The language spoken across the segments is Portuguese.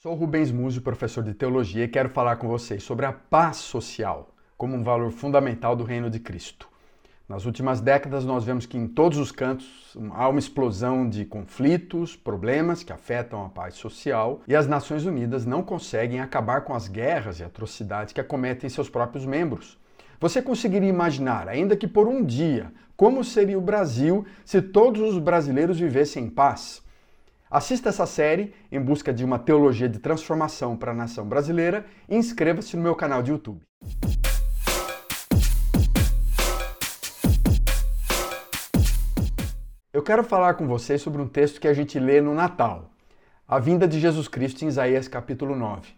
Sou Rubens Múzio, professor de teologia, e quero falar com vocês sobre a paz social como um valor fundamental do reino de Cristo. Nas últimas décadas, nós vemos que em todos os cantos há uma explosão de conflitos, problemas que afetam a paz social, e as Nações Unidas não conseguem acabar com as guerras e atrocidades que acometem seus próprios membros. Você conseguiria imaginar, ainda que por um dia, como seria o Brasil se todos os brasileiros vivessem em paz? Assista essa série em busca de uma teologia de transformação para a nação brasileira e inscreva-se no meu canal de YouTube. Eu quero falar com vocês sobre um texto que a gente lê no Natal, a vinda de Jesus Cristo em Isaías capítulo 9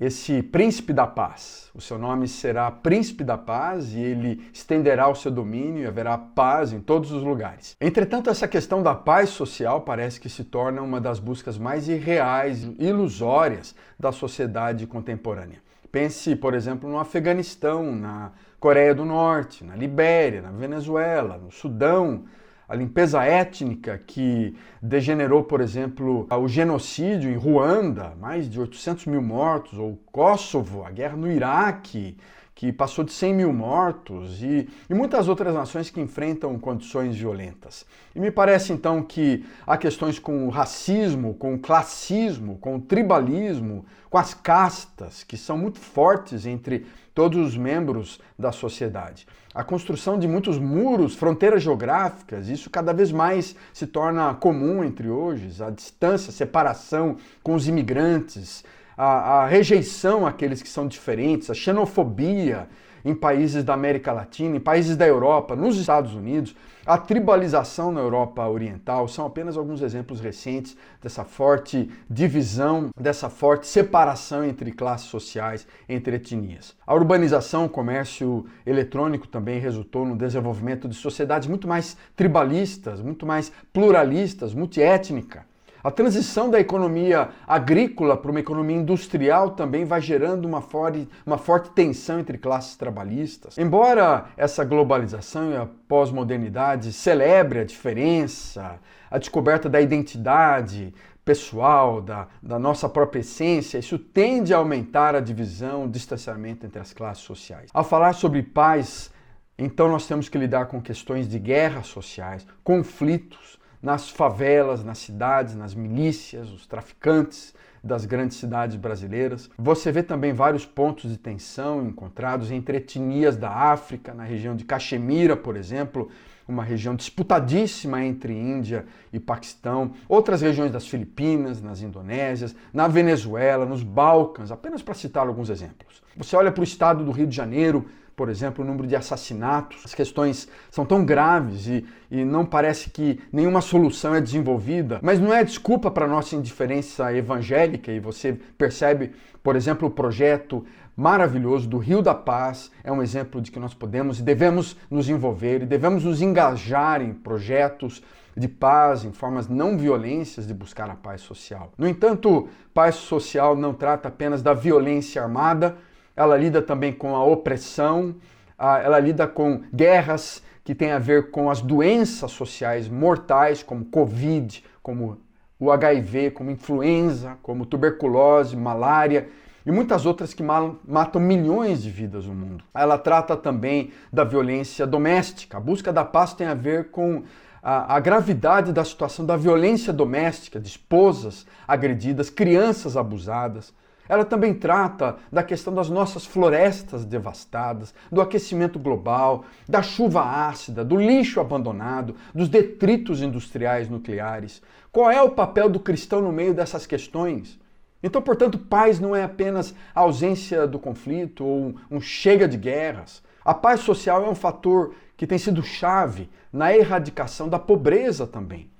esse príncipe da paz. O seu nome será príncipe da paz e ele estenderá o seu domínio e haverá paz em todos os lugares. Entretanto, essa questão da paz social parece que se torna uma das buscas mais irreais, ilusórias da sociedade contemporânea. Pense, por exemplo, no Afeganistão, na Coreia do Norte, na Libéria, na Venezuela, no Sudão, a limpeza étnica que degenerou, por exemplo, o genocídio em Ruanda, mais de 800 mil mortos, ou Kosovo, a guerra no Iraque, que passou de 100 mil mortos, e, e, muitas outras nações que enfrentam condições violentas. E me parece então que há questões com o racismo, com o classismo, com o tribalismo, com as castas, que são muito fortes entre todos os membros da sociedade. A construção de muitos muros, fronteiras geográficas, isso cada vez mais se torna comum entre hoje, a distância, a separação com os imigrantes, a, a rejeição àqueles que são diferentes, a xenofobia em países da América Latina, em países da Europa, nos Estados Unidos, a tribalização na Europa Oriental são apenas alguns exemplos recentes dessa forte divisão, dessa forte separação entre classes sociais, entre etnias. A urbanização, o comércio eletrônico também resultou no desenvolvimento de sociedades muito mais tribalistas, muito mais pluralistas, multiétnicas. A transição da economia agrícola para uma economia industrial também vai gerando uma forte, uma forte tensão entre classes trabalhistas. Embora essa globalização e a pós-modernidade celebre a diferença, a descoberta da identidade pessoal, da, da nossa própria essência, isso tende a aumentar a divisão, o distanciamento entre as classes sociais. Ao falar sobre paz, então nós temos que lidar com questões de guerras sociais, conflitos, nas favelas, nas cidades, nas milícias, os traficantes das grandes cidades brasileiras. Você vê também vários pontos de tensão encontrados entre etnias da África, na região de Caxemira, por exemplo, uma região disputadíssima entre Índia e Paquistão, outras regiões das Filipinas, nas Indonésias, na Venezuela, nos Balcãs, apenas para citar alguns exemplos. Você olha para o estado do Rio de Janeiro, por exemplo, o número de assassinatos. As questões são tão graves e, e não parece que nenhuma solução é desenvolvida, mas não é desculpa para nossa indiferença evangélica e você percebe, por exemplo, o projeto maravilhoso do Rio da Paz é um exemplo de que nós podemos e devemos nos envolver e devemos nos engajar em projetos de paz, em formas não violências de buscar a paz social. No entanto, paz social não trata apenas da violência armada, ela lida também com a opressão, ela lida com guerras que têm a ver com as doenças sociais mortais, como Covid, como o HIV, como influenza, como tuberculose, malária e muitas outras que matam milhões de vidas no mundo. Ela trata também da violência doméstica. A busca da paz tem a ver com a, a, gravidade da situação da violência doméstica, de esposas agredidas, crianças abusadas. Ela também trata da questão das nossas florestas devastadas, do aquecimento global, da chuva ácida, do lixo abandonado, dos detritos industriais nucleares. Qual é o papel do cristão no meio dessas questões? Então, portanto, paz não é apenas a ausência do conflito ou um chega de guerras. A paz social é um fator que tem sido chave na erradicação da pobreza também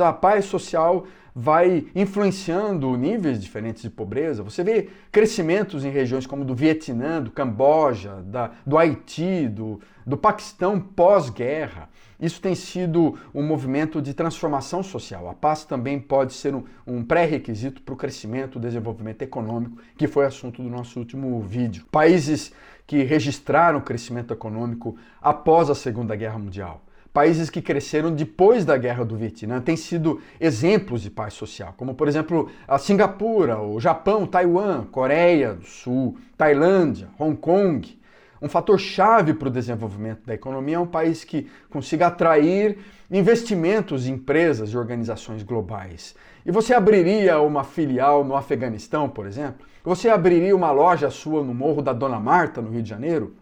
a paz social vai influenciando níveis diferentes de pobreza. Você vê crescimentos em regiões como do Vietnã, do Camboja, da, do Haiti, do, do Paquistão pós-guerra. Isso tem sido um movimento de transformação social. A paz também pode ser um, um pré-requisito para o crescimento, o desenvolvimento econômico, que foi assunto do nosso último vídeo. Países que registraram crescimento econômico após a Segunda Guerra Mundial países que cresceram depois da guerra do Vietnã têm sido exemplos de paz social, como por exemplo a Singapura, o Japão, Taiwan, Coreia do Sul, Tailândia, Hong Kong. Um fator chave para o desenvolvimento da economia é um país que consiga atrair investimentos em empresas e organizações globais. E você abriria uma filial no Afeganistão, por exemplo? Você abriria uma loja sua no Morro da Dona Marta, no Rio de Janeiro?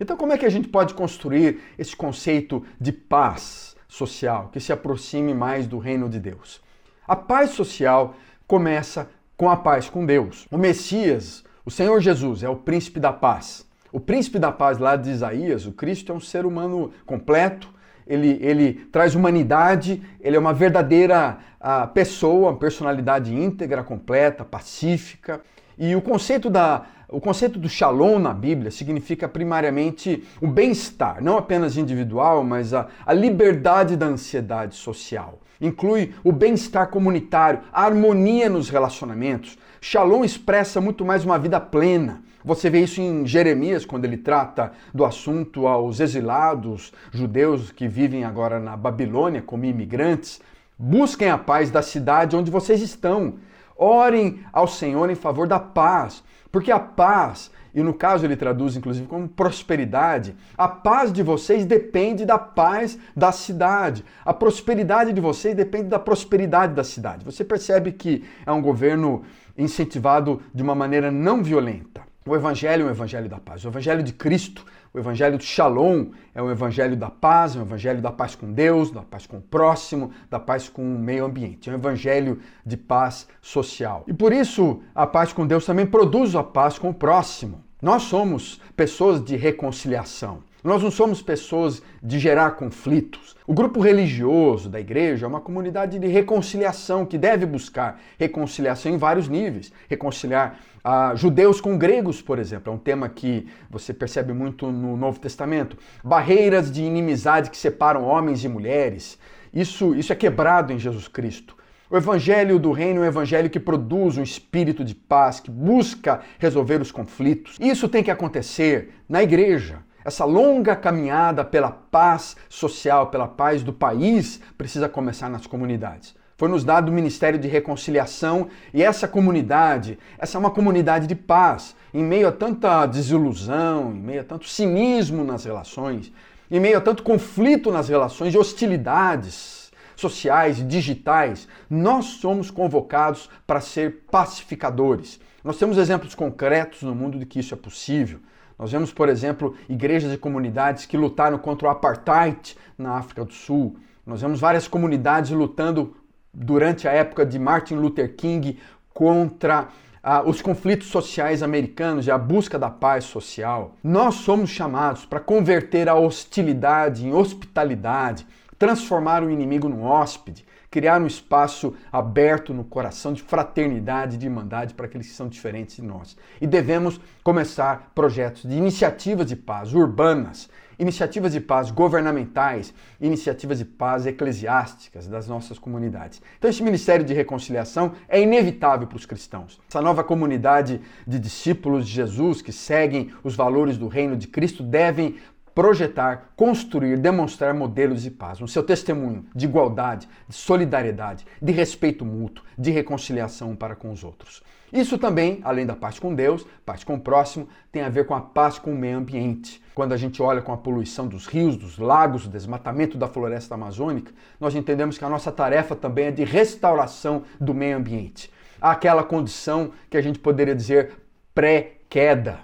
Então, como é que a gente pode construir esse conceito de paz social que se aproxime mais do reino de Deus? A paz social começa com a paz com Deus. O Messias, o Senhor Jesus, é o príncipe da paz. O príncipe da paz lá de Isaías, o Cristo é um ser humano completo, ele, ele traz humanidade, ele é uma verdadeira uh, pessoa, uma personalidade íntegra, completa, pacífica. E o conceito, da, o conceito do shalom na Bíblia significa primariamente o bem-estar, não apenas individual, mas a, a liberdade da ansiedade social. Inclui o bem-estar comunitário, a harmonia nos relacionamentos. Shalom expressa muito mais uma vida plena, você vê isso em Jeremias, quando ele trata do assunto aos exilados judeus que vivem agora na Babilônia como imigrantes. Busquem a paz da cidade onde vocês estão. Orem ao Senhor em favor da paz, porque a paz, e no caso ele traduz inclusive como prosperidade, a paz de vocês depende da paz da cidade. A prosperidade de vocês depende da prosperidade da cidade. Você percebe que é um governo incentivado de uma maneira não violenta. O Evangelho é um Evangelho da paz. O Evangelho de Cristo, o Evangelho de Shalom, é um Evangelho da paz, é um Evangelho da paz com Deus, da paz com o próximo, da paz com o meio ambiente. É um Evangelho de paz social. E por isso, a paz com Deus também produz a paz com o próximo. Nós somos pessoas de reconciliação. Nós não somos pessoas de gerar conflitos. O grupo religioso da igreja é uma comunidade de reconciliação que deve buscar reconciliação em vários níveis. Reconciliar ah, judeus com gregos, por exemplo, é um tema que você percebe muito no Novo Testamento. Barreiras de inimizade que separam homens e mulheres. Isso, isso é quebrado em Jesus Cristo. O evangelho do reino é um evangelho que produz um espírito de paz, que busca resolver os conflitos. Isso tem que acontecer na igreja. Essa longa caminhada pela paz social, pela paz do país, precisa começar nas comunidades. Foi nos dado o Ministério de Reconciliação e essa comunidade, essa é uma comunidade de paz, em meio a tanta desilusão, em meio a tanto cinismo nas relações, em meio a tanto conflito nas relações e hostilidades sociais e digitais, nós somos convocados para ser pacificadores. Nós temos exemplos concretos no mundo de que isso é possível. Nós vemos, por exemplo, igrejas e comunidades que lutaram contra o apartheid na África do Sul. Nós vemos várias comunidades lutando durante a época de Martin Luther King contra ah, os conflitos sociais americanos e a busca da paz social. Nós somos chamados para converter a hostilidade em hospitalidade, transformar o inimigo num hóspede, criar um espaço aberto no coração de fraternidade, de irmandade para aqueles que são diferentes de nós. E devemos começar projetos de iniciativas de paz urbanas, iniciativas de paz governamentais, iniciativas de paz eclesiásticas das nossas comunidades. Então, esse ministério de reconciliação é inevitável para os cristãos. Essa nova comunidade de discípulos de Jesus que seguem os valores do reino de Cristo devem projetar, construir, demonstrar modelos de paz, no seu testemunho de igualdade, de solidariedade, de respeito mútuo, de reconciliação para com os outros. Isso também, além da paz com Deus, paz com o próximo, tem a ver com a paz com o meio ambiente. Quando a gente olha com a poluição dos rios, dos lagos, o desmatamento da floresta amazônica, nós entendemos que a nossa tarefa também é de restauração do meio ambiente. Aquela condição que a gente poderia dizer pré-queda,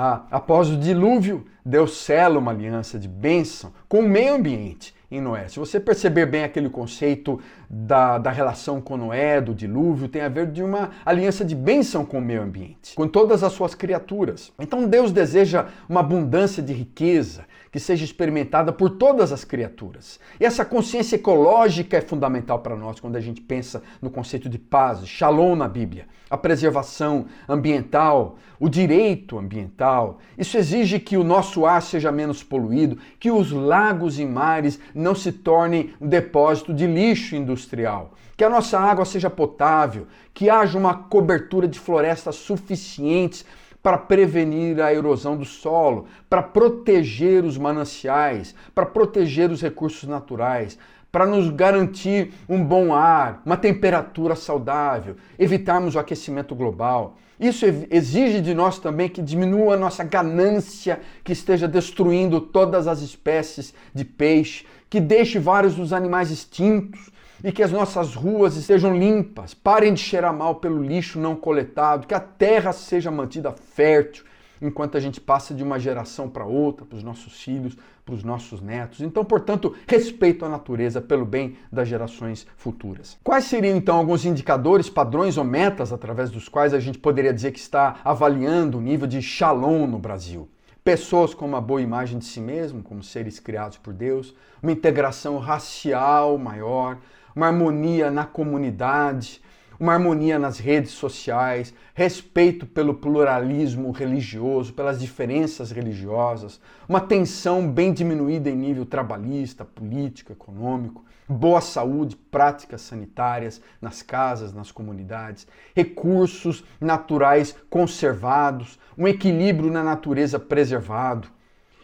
ah, após o dilúvio, Deus sela uma aliança de bênção com o meio ambiente em Noé. Se você perceber bem aquele conceito da, da relação com Noé, do dilúvio, tem a ver de uma aliança de bênção com o meio ambiente, com todas as suas criaturas. Então Deus deseja uma abundância de riqueza que seja experimentada por todas as criaturas. E essa consciência ecológica é fundamental para nós quando a gente pensa no conceito de paz, shalom na Bíblia. A preservação ambiental, o direito ambiental. Isso exige que o nosso ar seja menos poluído, que os lagos e mares não se tornem um depósito de lixo industrial, que a nossa água seja potável, que haja uma cobertura de florestas suficientes para prevenir a erosão do solo, para proteger os mananciais, para proteger os recursos naturais, para nos garantir um bom ar, uma temperatura saudável, evitarmos o aquecimento global. Isso exige de nós também que diminua a nossa ganância, que esteja destruindo todas as espécies de peixe, que deixe vários dos animais extintos e que as nossas ruas estejam limpas, parem de cheirar mal pelo lixo não coletado, que a terra seja mantida fértil enquanto a gente passa de uma geração para outra, para os nossos filhos, para os nossos netos. Então, portanto, respeito à natureza pelo bem das gerações futuras. Quais seriam então alguns indicadores, padrões ou metas através dos quais a gente poderia dizer que está avaliando o nível de shalom no Brasil? Pessoas com uma boa imagem de si mesmo, como seres criados por Deus, uma integração racial maior, uma harmonia na comunidade, uma harmonia nas redes sociais, respeito pelo pluralismo religioso, pelas diferenças religiosas, uma tensão bem diminuída em nível trabalhista, político, econômico, boa saúde, práticas sanitárias nas casas, nas comunidades, recursos naturais conservados, um equilíbrio na natureza preservado,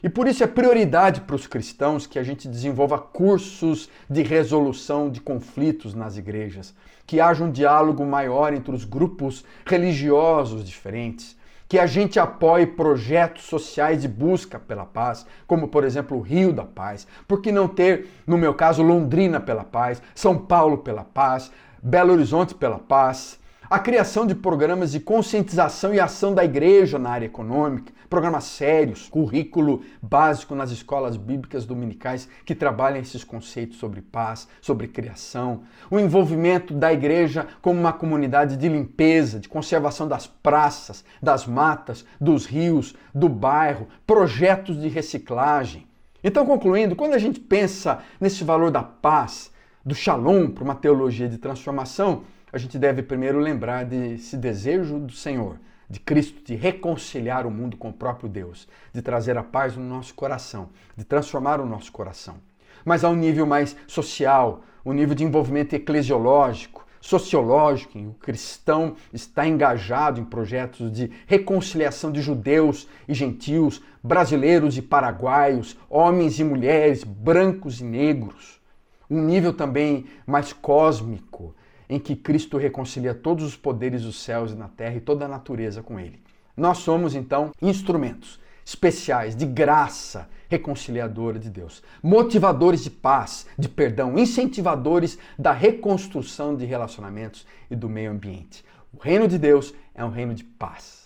e por isso é prioridade para os cristãos que a gente desenvolva cursos de resolução de conflitos nas igrejas, que haja um diálogo maior entre os grupos religiosos diferentes, que a gente apoie projetos sociais de busca pela paz, como por exemplo o Rio da Paz. Por que não ter, no meu caso, Londrina pela paz, São Paulo pela paz, Belo Horizonte pela paz? A criação de programas de conscientização e ação da igreja na área econômica, programas sérios, currículo básico nas escolas bíblicas dominicais que trabalham esses conceitos sobre paz, sobre criação, o envolvimento da igreja como uma comunidade de limpeza, de conservação das praças, das matas, dos rios, do bairro, projetos de reciclagem. Então, concluindo, quando a gente pensa nesse valor da paz, do shalom para uma teologia de transformação, a gente deve primeiro lembrar desse desejo do Senhor, de Cristo, de reconciliar o mundo com o próprio Deus, de trazer a paz no nosso coração, de transformar o nosso coração. Mas a um nível mais social, um nível de envolvimento eclesiológico, sociológico, em que o cristão está engajado em projetos de reconciliação de judeus e gentios, brasileiros e paraguaios, homens e mulheres, brancos e negros. Um nível também mais cósmico, em que Cristo reconcilia todos os poderes dos céus e na terra e toda a natureza com ele. Nós somos então instrumentos especiais de graça reconciliadora de Deus, motivadores de paz, de perdão, incentivadores da reconstrução de relacionamentos e do meio ambiente. O reino de Deus é um reino de paz.